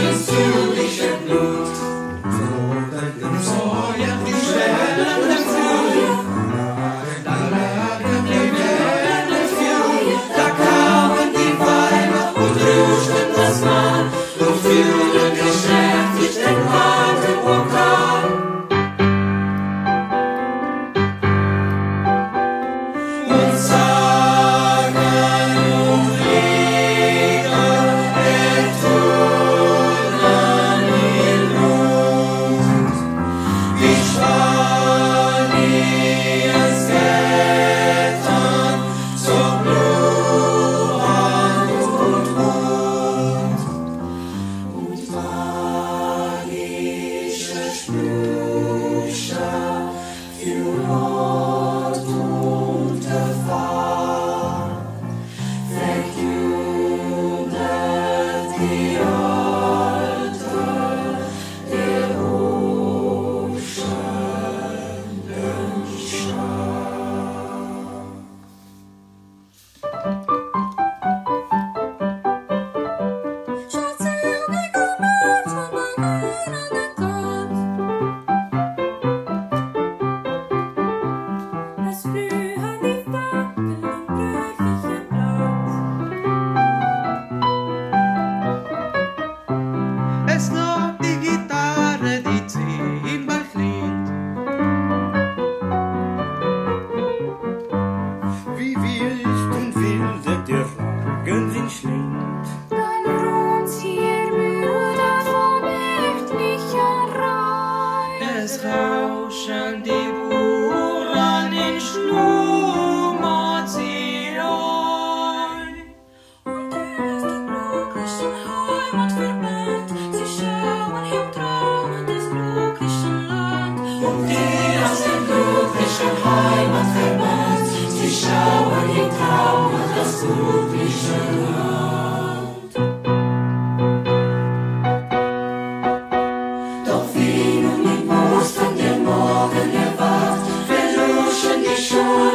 is to you know. Doch wie nun mit Mustern der Morgen erwacht, verloschen die Schuld.